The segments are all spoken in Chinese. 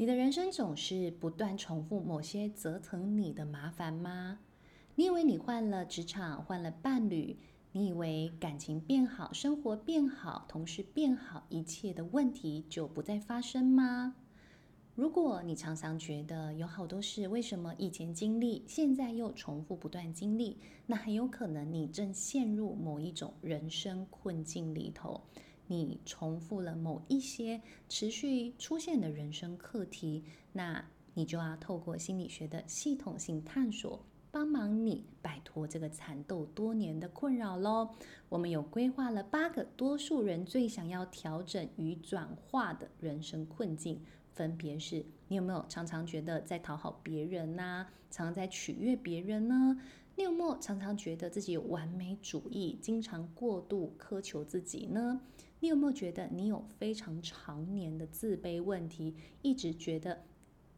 你的人生总是不断重复某些折腾你的麻烦吗？你以为你换了职场，换了伴侣，你以为感情变好，生活变好，同事变好，一切的问题就不再发生吗？如果你常常觉得有好多事，为什么以前经历，现在又重复不断经历，那很有可能你正陷入某一种人生困境里头。你重复了某一些持续出现的人生课题，那你就要透过心理学的系统性探索，帮忙你摆脱这个缠斗多年的困扰喽。我们有规划了八个多数人最想要调整与转化的人生困境，分别是：你有没有常常觉得在讨好别人呐、常常在取悦别人呢？你有没有常常觉得自己有完美主义，经常过度苛求自己呢？你有没有觉得你有非常常年的自卑问题，一直觉得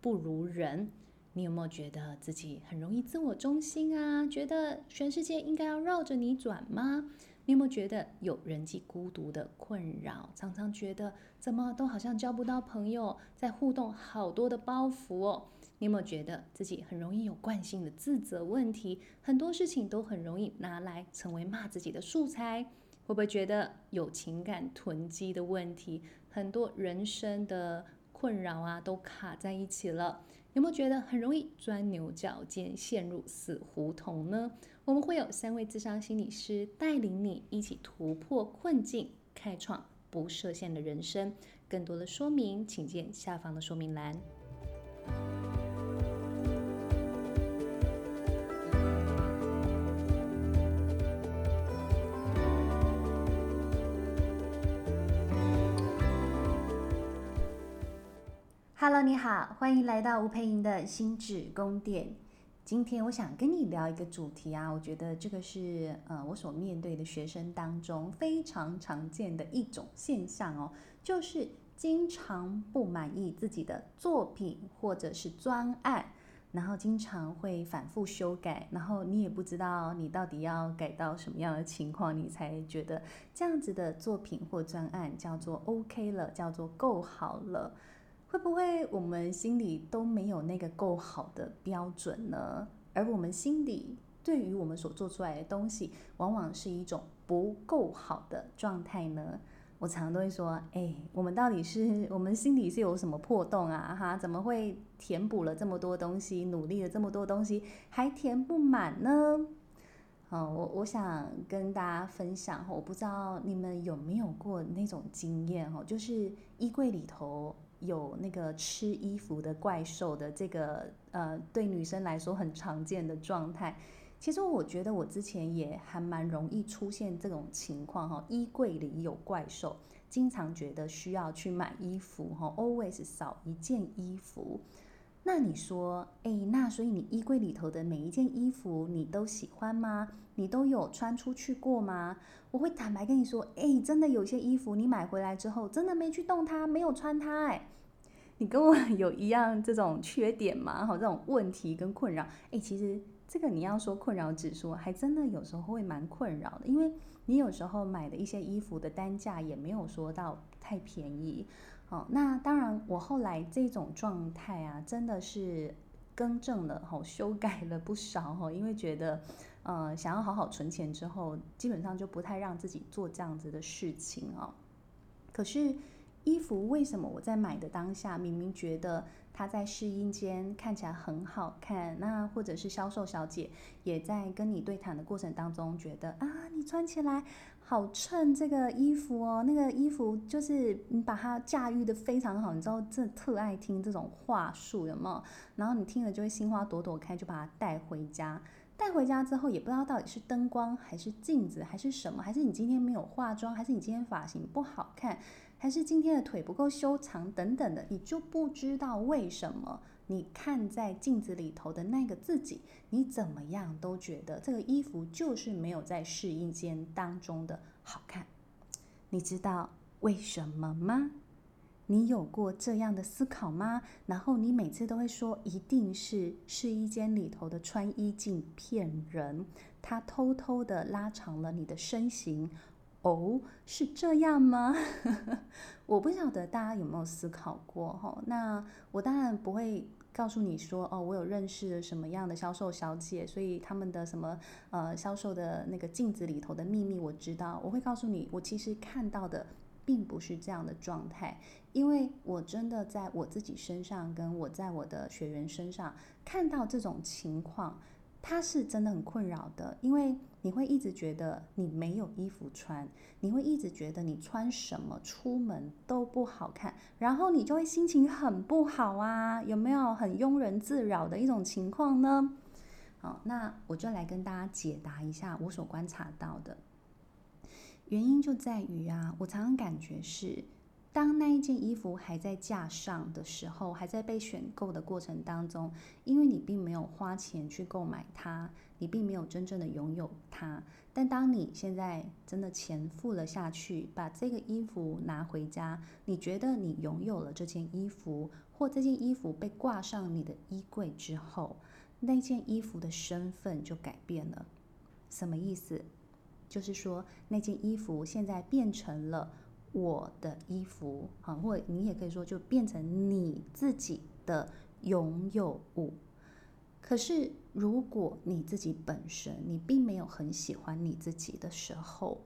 不如人？你有没有觉得自己很容易自我中心啊？觉得全世界应该要绕着你转吗？你有没有觉得有人际孤独的困扰？常常觉得怎么都好像交不到朋友，在互动好多的包袱哦。你有没有觉得自己很容易有惯性的自责问题？很多事情都很容易拿来成为骂自己的素材？会不会觉得有情感囤积的问题？很多人生的困扰啊，都卡在一起了。有没有觉得很容易钻牛角尖，陷入死胡同呢？我们会有三位智商心理师带领你一起突破困境，开创不设限的人生。更多的说明，请见下方的说明栏。Hello，你好，欢迎来到吴佩莹的心智宫殿。今天我想跟你聊一个主题啊，我觉得这个是呃我所面对的学生当中非常常见的一种现象哦，就是经常不满意自己的作品或者是专案，然后经常会反复修改，然后你也不知道你到底要改到什么样的情况，你才觉得这样子的作品或专案叫做 OK 了，叫做够好了。会不会我们心里都没有那个够好的标准呢？而我们心里对于我们所做出来的东西，往往是一种不够好的状态呢？我常常都会说：哎，我们到底是我们心里是有什么破洞啊？哈，怎么会填补了这么多东西，努力了这么多东西，还填不满呢？好，我我想跟大家分享，我不知道你们有没有过那种经验哦，就是衣柜里头。有那个吃衣服的怪兽的这个呃，对女生来说很常见的状态。其实我觉得我之前也还蛮容易出现这种情况哈，衣柜里有怪兽，经常觉得需要去买衣服哈，always 少一件衣服。那你说，哎，那所以你衣柜里头的每一件衣服你都喜欢吗？你都有穿出去过吗？我会坦白跟你说，哎，真的有些衣服你买回来之后，真的没去动它，没有穿它，哎，你跟我 有一样这种缺点吗？好，这种问题跟困扰，哎，其实这个你要说困扰指数，还真的有时候会蛮困扰的，因为你有时候买的一些衣服的单价也没有说到太便宜。好，那当然，我后来这种状态啊，真的是更正了，好，修改了不少，哈，因为觉得，呃，想要好好存钱之后，基本上就不太让自己做这样子的事情哦。可是衣服为什么我在买的当下，明明觉得它在试衣间看起来很好看，那或者是销售小姐也在跟你对谈的过程当中，觉得啊，你穿起来。好衬这个衣服哦，那个衣服就是你把它驾驭得非常好，你知道这特爱听这种话术有没有？然后你听了就会心花朵朵开，就把它带回家。带回家之后也不知道到底是灯光还是镜子还是什么，还是你今天没有化妆，还是你今天发型不好看，还是今天的腿不够修长等等的，你就不知道为什么。你看在镜子里头的那个自己，你怎么样都觉得这个衣服就是没有在试衣间当中的好看。你知道为什么吗？你有过这样的思考吗？然后你每次都会说，一定是试衣间里头的穿衣镜骗人，它偷偷的拉长了你的身形，哦，是这样吗？我不晓得大家有没有思考过哈。那我当然不会告诉你说哦，我有认识什么样的销售小姐，所以他们的什么呃销售的那个镜子里头的秘密我知道。我会告诉你，我其实看到的并不是这样的状态，因为我真的在我自己身上，跟我在我的学员身上看到这种情况。他是真的很困扰的，因为你会一直觉得你没有衣服穿，你会一直觉得你穿什么出门都不好看，然后你就会心情很不好啊，有没有很庸人自扰的一种情况呢？好，那我就来跟大家解答一下我所观察到的原因，就在于啊，我常常感觉是。当那一件衣服还在架上的时候，还在被选购的过程当中，因为你并没有花钱去购买它，你并没有真正的拥有它。但当你现在真的钱付了下去，把这个衣服拿回家，你觉得你拥有了这件衣服，或这件衣服被挂上你的衣柜之后，那件衣服的身份就改变了。什么意思？就是说那件衣服现在变成了。我的衣服，啊，或你也可以说，就变成你自己的拥有物。可是，如果你自己本身你并没有很喜欢你自己的时候，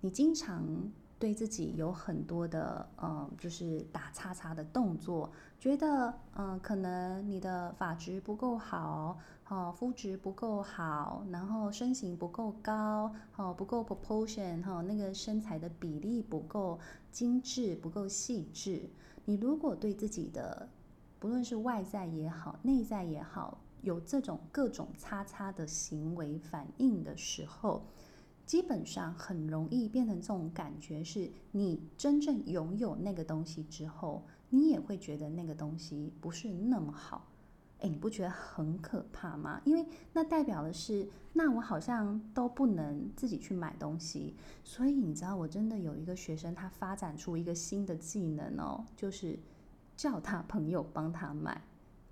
你经常对自己有很多的，嗯，就是打叉叉的动作，觉得，嗯，可能你的发质不够好。哦，肤质不够好，然后身形不够高，哦，不够 proportion，哈，那个身材的比例不够精致，不够细致。你如果对自己的不论是外在也好，内在也好，有这种各种叉叉的行为反应的时候，基本上很容易变成这种感觉：是你真正拥有那个东西之后，你也会觉得那个东西不是那么好。哎，你不觉得很可怕吗？因为那代表的是，那我好像都不能自己去买东西。所以你知道，我真的有一个学生，他发展出一个新的技能哦，就是叫他朋友帮他买，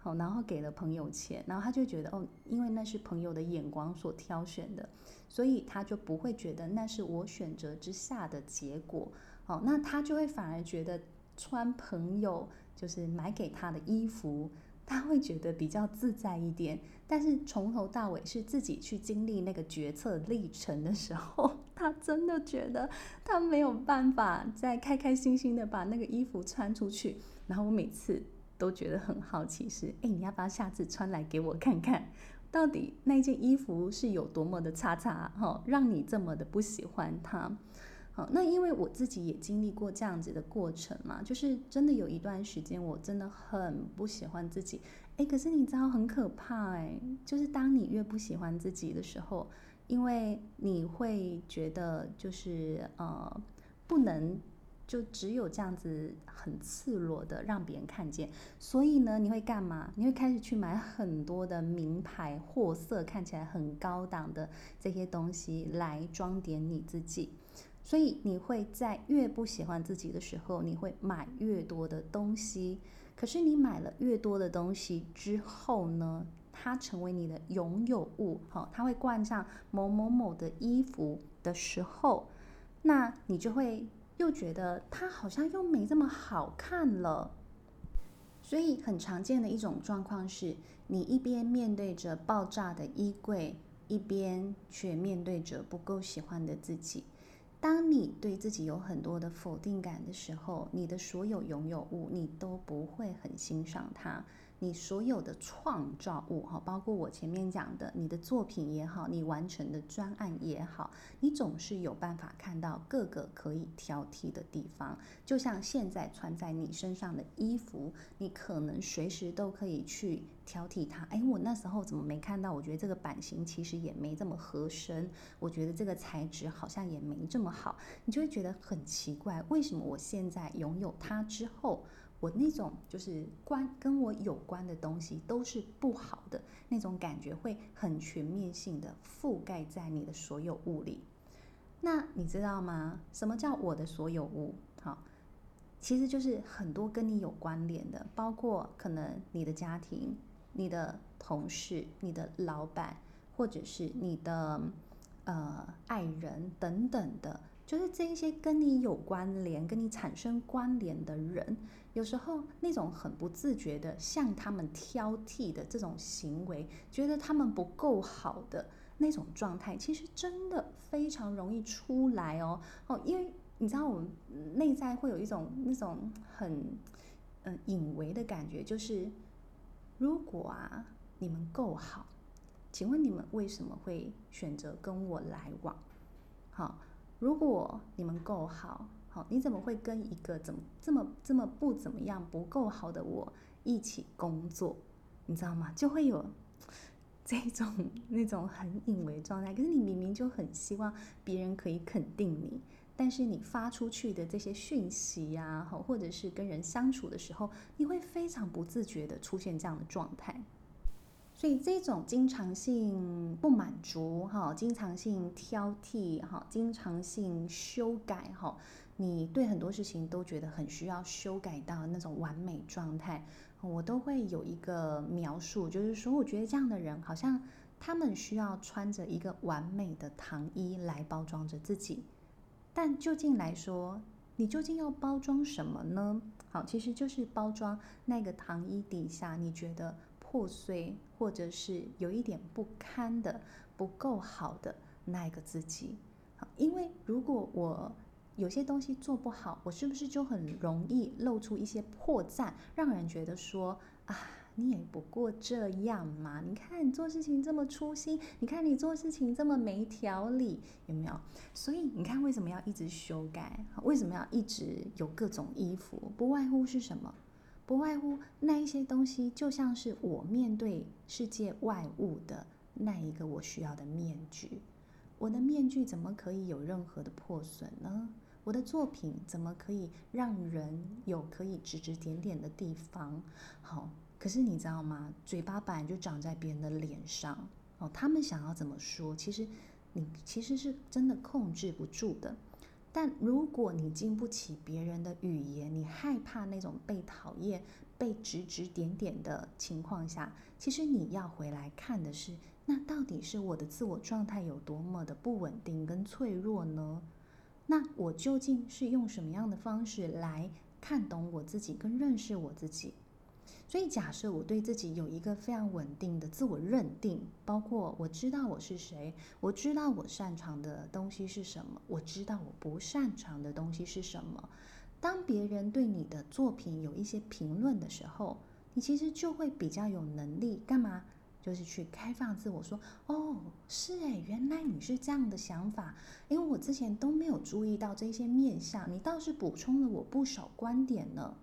好，然后给了朋友钱，然后他就觉得哦，因为那是朋友的眼光所挑选的，所以他就不会觉得那是我选择之下的结果。好，那他就会反而觉得穿朋友就是买给他的衣服。他会觉得比较自在一点，但是从头到尾是自己去经历那个决策历程的时候，他真的觉得他没有办法再开开心心的把那个衣服穿出去。然后我每次都觉得很好奇是，哎，你要不要下次穿来给我看看，到底那件衣服是有多么的差差哈，让你这么的不喜欢它。好，那因为我自己也经历过这样子的过程嘛，就是真的有一段时间，我真的很不喜欢自己。诶，可是你知道很可怕诶，就是当你越不喜欢自己的时候，因为你会觉得就是呃，不能就只有这样子很赤裸的让别人看见，所以呢，你会干嘛？你会开始去买很多的名牌货色，看起来很高档的这些东西来装点你自己。所以你会在越不喜欢自己的时候，你会买越多的东西。可是你买了越多的东西之后呢，它成为你的拥有物，好，它会冠上某某某的衣服的时候，那你就会又觉得它好像又没这么好看了。所以很常见的一种状况是，你一边面对着爆炸的衣柜，一边却面对着不够喜欢的自己。当你对自己有很多的否定感的时候，你的所有拥有物，你都不会很欣赏它。你所有的创造物哈，包括我前面讲的你的作品也好，你完成的专案也好，你总是有办法看到各个可以挑剔的地方。就像现在穿在你身上的衣服，你可能随时都可以去挑剔它。哎，我那时候怎么没看到？我觉得这个版型其实也没这么合身，我觉得这个材质好像也没这么好，你就会觉得很奇怪，为什么我现在拥有它之后，我那种就是关跟我有关的东西都是不好的那种感觉，会很全面性的覆盖在你的所有物里。那你知道吗？什么叫我的所有物？好，其实就是很多跟你有关联的，包括可能你的家庭、你的同事、你的老板，或者是你的呃爱人等等的就是这一些跟你有关联、跟你产生关联的人，有时候那种很不自觉的向他们挑剔的这种行为，觉得他们不够好的那种状态，其实真的非常容易出来哦哦，因为你知道我们内在会有一种那种很嗯隐微的感觉，就是如果啊你们够好，请问你们为什么会选择跟我来往？好。如果你们够好，好，你怎么会跟一个怎么这么这么不怎么样、不够好的我一起工作？你知道吗？就会有 这种那种很隐微状态。可是你明明就很希望别人可以肯定你，但是你发出去的这些讯息呀，或者是跟人相处的时候，你会非常不自觉的出现这样的状态。所以这种经常性不满足，哈，经常性挑剔，哈，经常性修改，哈，你对很多事情都觉得很需要修改到那种完美状态，我都会有一个描述，就是说，我觉得这样的人好像他们需要穿着一个完美的糖衣来包装着自己，但究竟来说，你究竟要包装什么呢？好，其实就是包装那个糖衣底下你觉得破碎。或者是有一点不堪的、不够好的那一个自己，因为如果我有些东西做不好，我是不是就很容易露出一些破绽，让人觉得说啊，你也不过这样嘛？你看你做事情这么粗心，你看你做事情这么没条理，有没有？所以你看为什么要一直修改？为什么要一直有各种衣服？不外乎是什么？不外乎那一些东西，就像是我面对世界外物的那一个我需要的面具。我的面具怎么可以有任何的破损呢？我的作品怎么可以让人有可以指指点点的地方？好，可是你知道吗？嘴巴本来就长在别人的脸上哦，他们想要怎么说，其实你其实是真的控制不住的。但如果你经不起别人的语言，你害怕那种被讨厌、被指指点点的情况下，其实你要回来看的是，那到底是我的自我状态有多么的不稳定跟脆弱呢？那我究竟是用什么样的方式来看懂我自己跟认识我自己？所以，假设我对自己有一个非常稳定的自我认定，包括我知道我是谁，我知道我擅长的东西是什么，我知道我不擅长的东西是什么。当别人对你的作品有一些评论的时候，你其实就会比较有能力干嘛？就是去开放自我，说：“哦，是诶，原来你是这样的想法，因为我之前都没有注意到这些面相，你倒是补充了我不少观点呢。”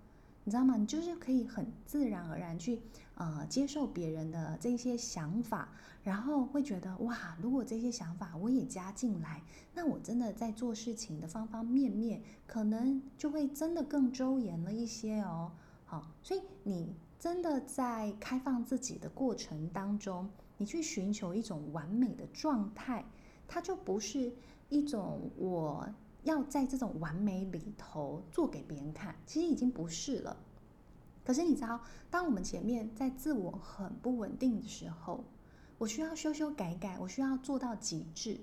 你知道吗？你就是可以很自然而然去呃接受别人的这些想法，然后会觉得哇，如果这些想法我也加进来，那我真的在做事情的方方面面，可能就会真的更周延了一些哦。好，所以你真的在开放自己的过程当中，你去寻求一种完美的状态，它就不是一种我。要在这种完美里头做给别人看，其实已经不是了。可是你知道，当我们前面在自我很不稳定的时候，我需要修修改改，我需要做到极致，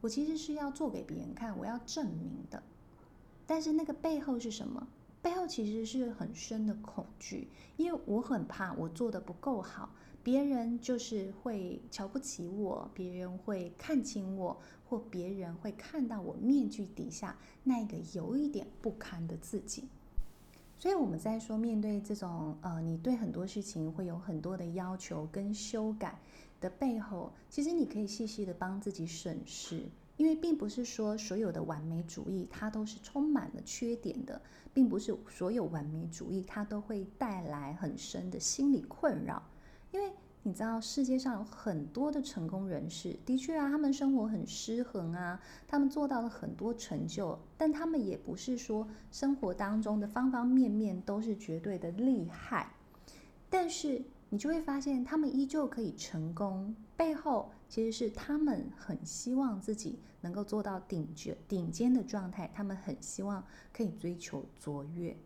我其实是要做给别人看，我要证明的。但是那个背后是什么？背后其实是很深的恐惧，因为我很怕我做的不够好。别人就是会瞧不起我，别人会看轻我，或别人会看到我面具底下那个有一点不堪的自己。所以我们在说，面对这种呃，你对很多事情会有很多的要求跟修改的背后，其实你可以细细的帮自己审视，因为并不是说所有的完美主义它都是充满了缺点的，并不是所有完美主义它都会带来很深的心理困扰。因为你知道，世界上有很多的成功人士，的确啊，他们生活很失衡啊，他们做到了很多成就，但他们也不是说生活当中的方方面面都是绝对的厉害。但是你就会发现，他们依旧可以成功，背后其实是他们很希望自己能够做到顶尖顶尖的状态，他们很希望可以追求卓越。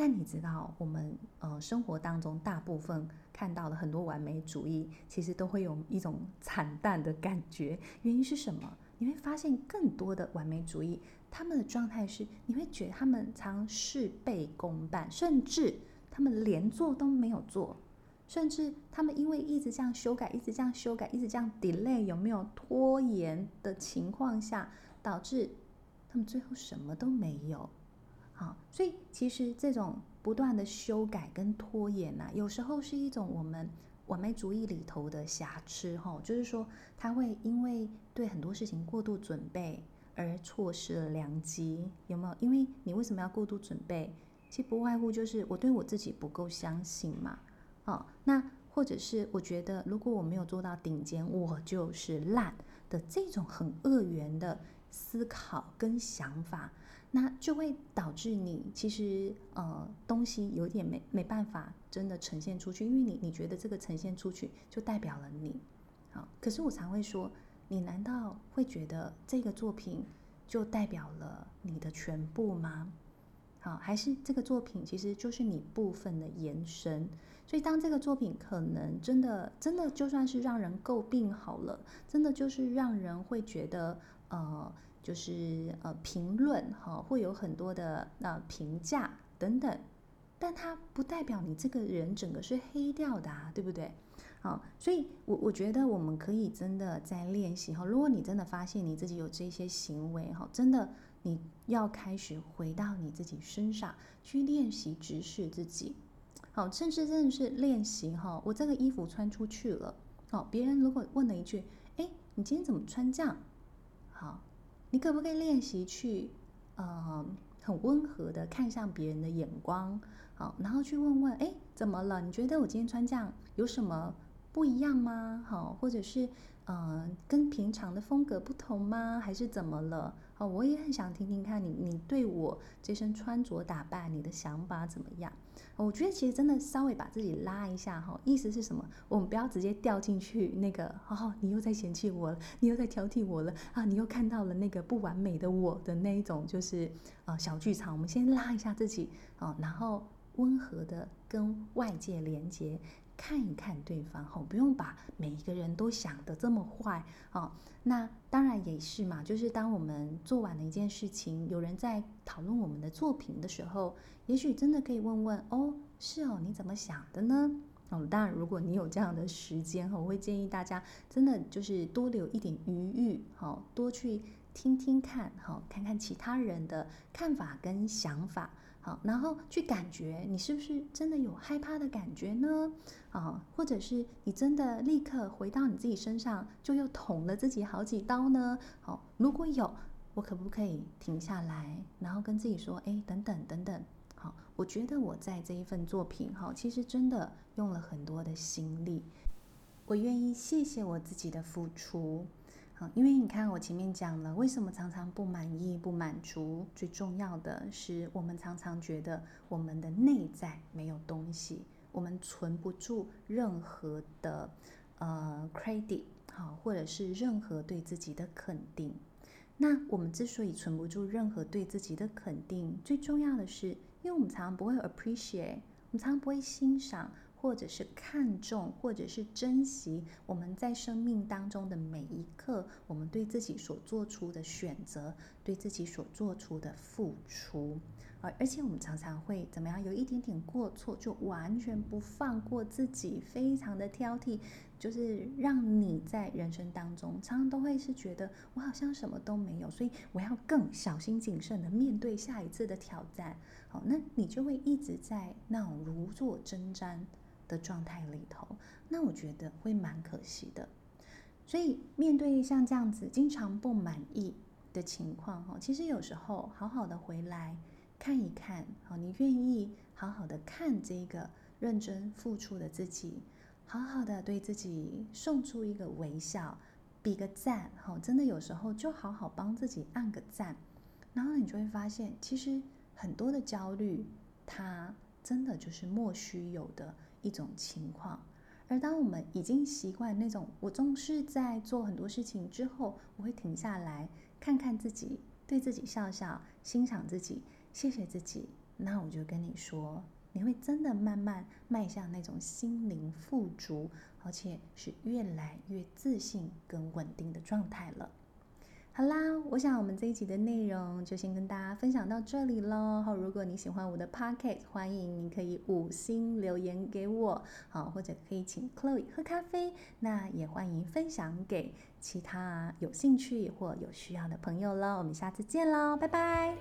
但你知道，我们呃生活当中大部分看到的很多完美主义，其实都会有一种 惨淡的感觉。原因是什么？你会发现更多的完美主义，他们的状态是，你会觉得他们常事倍功半，甚至他们连做都没有做，甚至他们因为一直这样修改，一直这样修改，一直这样 delay，有没有拖延的情况下，导致他们最后什么都没有。好，所以其实这种不断的修改跟拖延呐、有时候是一种我们完美主义里头的瑕疵哈，就是说他会因为对很多事情过度准备而错失了良机，有没有？因为你为什么要过度准备？其实不外乎就是我对我自己不够相信嘛。哦，那或者是我觉得如果我没有做到顶尖，我就是烂的这种很恶缘的思考跟想法。那就会导致你其实呃东西有点没没办法真的呈现出去，因为你你觉得这个呈现出去就代表了你，好，可是我常会说，你难道会觉得这个作品就代表了你的全部吗？好，还是这个作品其实就是你部分的延伸？所以当这个作品可能真的真的就算是让人诟病好了，真的就是让人会觉得呃。就是呃评论哈，会有很多的呃评价等等，但它不代表你这个人整个是黑掉的啊，对不对？好，所以我我觉得我们可以真的在练习哈，如果你真的发现你自己有这些行为哈，真的你要开始回到你自己身上去练习直视自己，好，甚至真的是练习哈，我这个衣服穿出去了，好，别人如果问了一句，哎，你今天怎么穿这样？你可不可以练习去，呃，很温和的看向别人的眼光，好，然后去问问，哎，怎么了？你觉得我今天穿这样有什么不一样吗？好，或者是，呃，跟平常的风格不同吗？还是怎么了？哦，我也很想听听看你，你对我这身穿着打扮，你的想法怎么样？我觉得其实真的稍微把自己拉一下哈，意思是什么？我们不要直接掉进去那个，哦，你又在嫌弃我了，你又在挑剔我了啊，你又看到了那个不完美的我的那一种就是呃小剧场。我们先拉一下自己啊，然后温和的跟外界连接。看一看对方，哈，不用把每一个人都想得这么坏，哦，那当然也是嘛，就是当我们做完了一件事情，有人在讨论我们的作品的时候，也许真的可以问问，哦，是哦，你怎么想的呢？哦，当然，如果你有这样的时间，哈我会建议大家真的就是多留一点余裕，好，多去听听看，哈，看看其他人的看法跟想法。好，然后去感觉你是不是真的有害怕的感觉呢？啊，或者是你真的立刻回到你自己身上，就又捅了自己好几刀呢？好，如果有，我可不可以停下来，然后跟自己说，哎，等等等等。好，我觉得我在这一份作品，哈，其实真的用了很多的心力，我愿意谢谢我自己的付出。因为你看，我前面讲了，为什么常常不满意、不满足？最重要的是，我们常常觉得我们的内在没有东西，我们存不住任何的呃 credit，好，或者是任何对自己的肯定。那我们之所以存不住任何对自己的肯定，最重要的是，因为我们常常不会 appreciate，我们常常不会欣赏。或者是看重，或者是珍惜我们在生命当中的每一刻，我们对自己所做出的选择，对自己所做出的付出，而而且我们常常会怎么样？有一点点过错，就完全不放过自己，非常的挑剔，就是让你在人生当中常常都会是觉得我好像什么都没有，所以我要更小心谨慎的面对下一次的挑战。好，那你就会一直在那种如坐针毡的状态里头，那我觉得会蛮可惜的。所以面对像这样子经常不满意的情况，哈，其实有时候好好的回来看一看，好，你愿意好好的看这个认真付出的自己，好好的对自己送出一个微笑，比个赞，哈，真的有时候就好好帮自己按个赞，然后你就会发现，其实很多的焦虑，它真的就是莫须有的。一种情况，而当我们已经习惯那种，我总是在做很多事情之后，我会停下来看看自己，对自己笑笑，欣赏自己，谢谢自己。那我就跟你说，你会真的慢慢迈向那种心灵富足，而且是越来越自信跟稳定的状态了。好啦，我想我们这一集的内容就先跟大家分享到这里喽。好，如果你喜欢我的 podcast，欢迎你可以五星留言给我，好，或者可以请 Chloe 喝咖啡。那也欢迎分享给其他有兴趣或有需要的朋友喽。我们下次见喽，拜拜。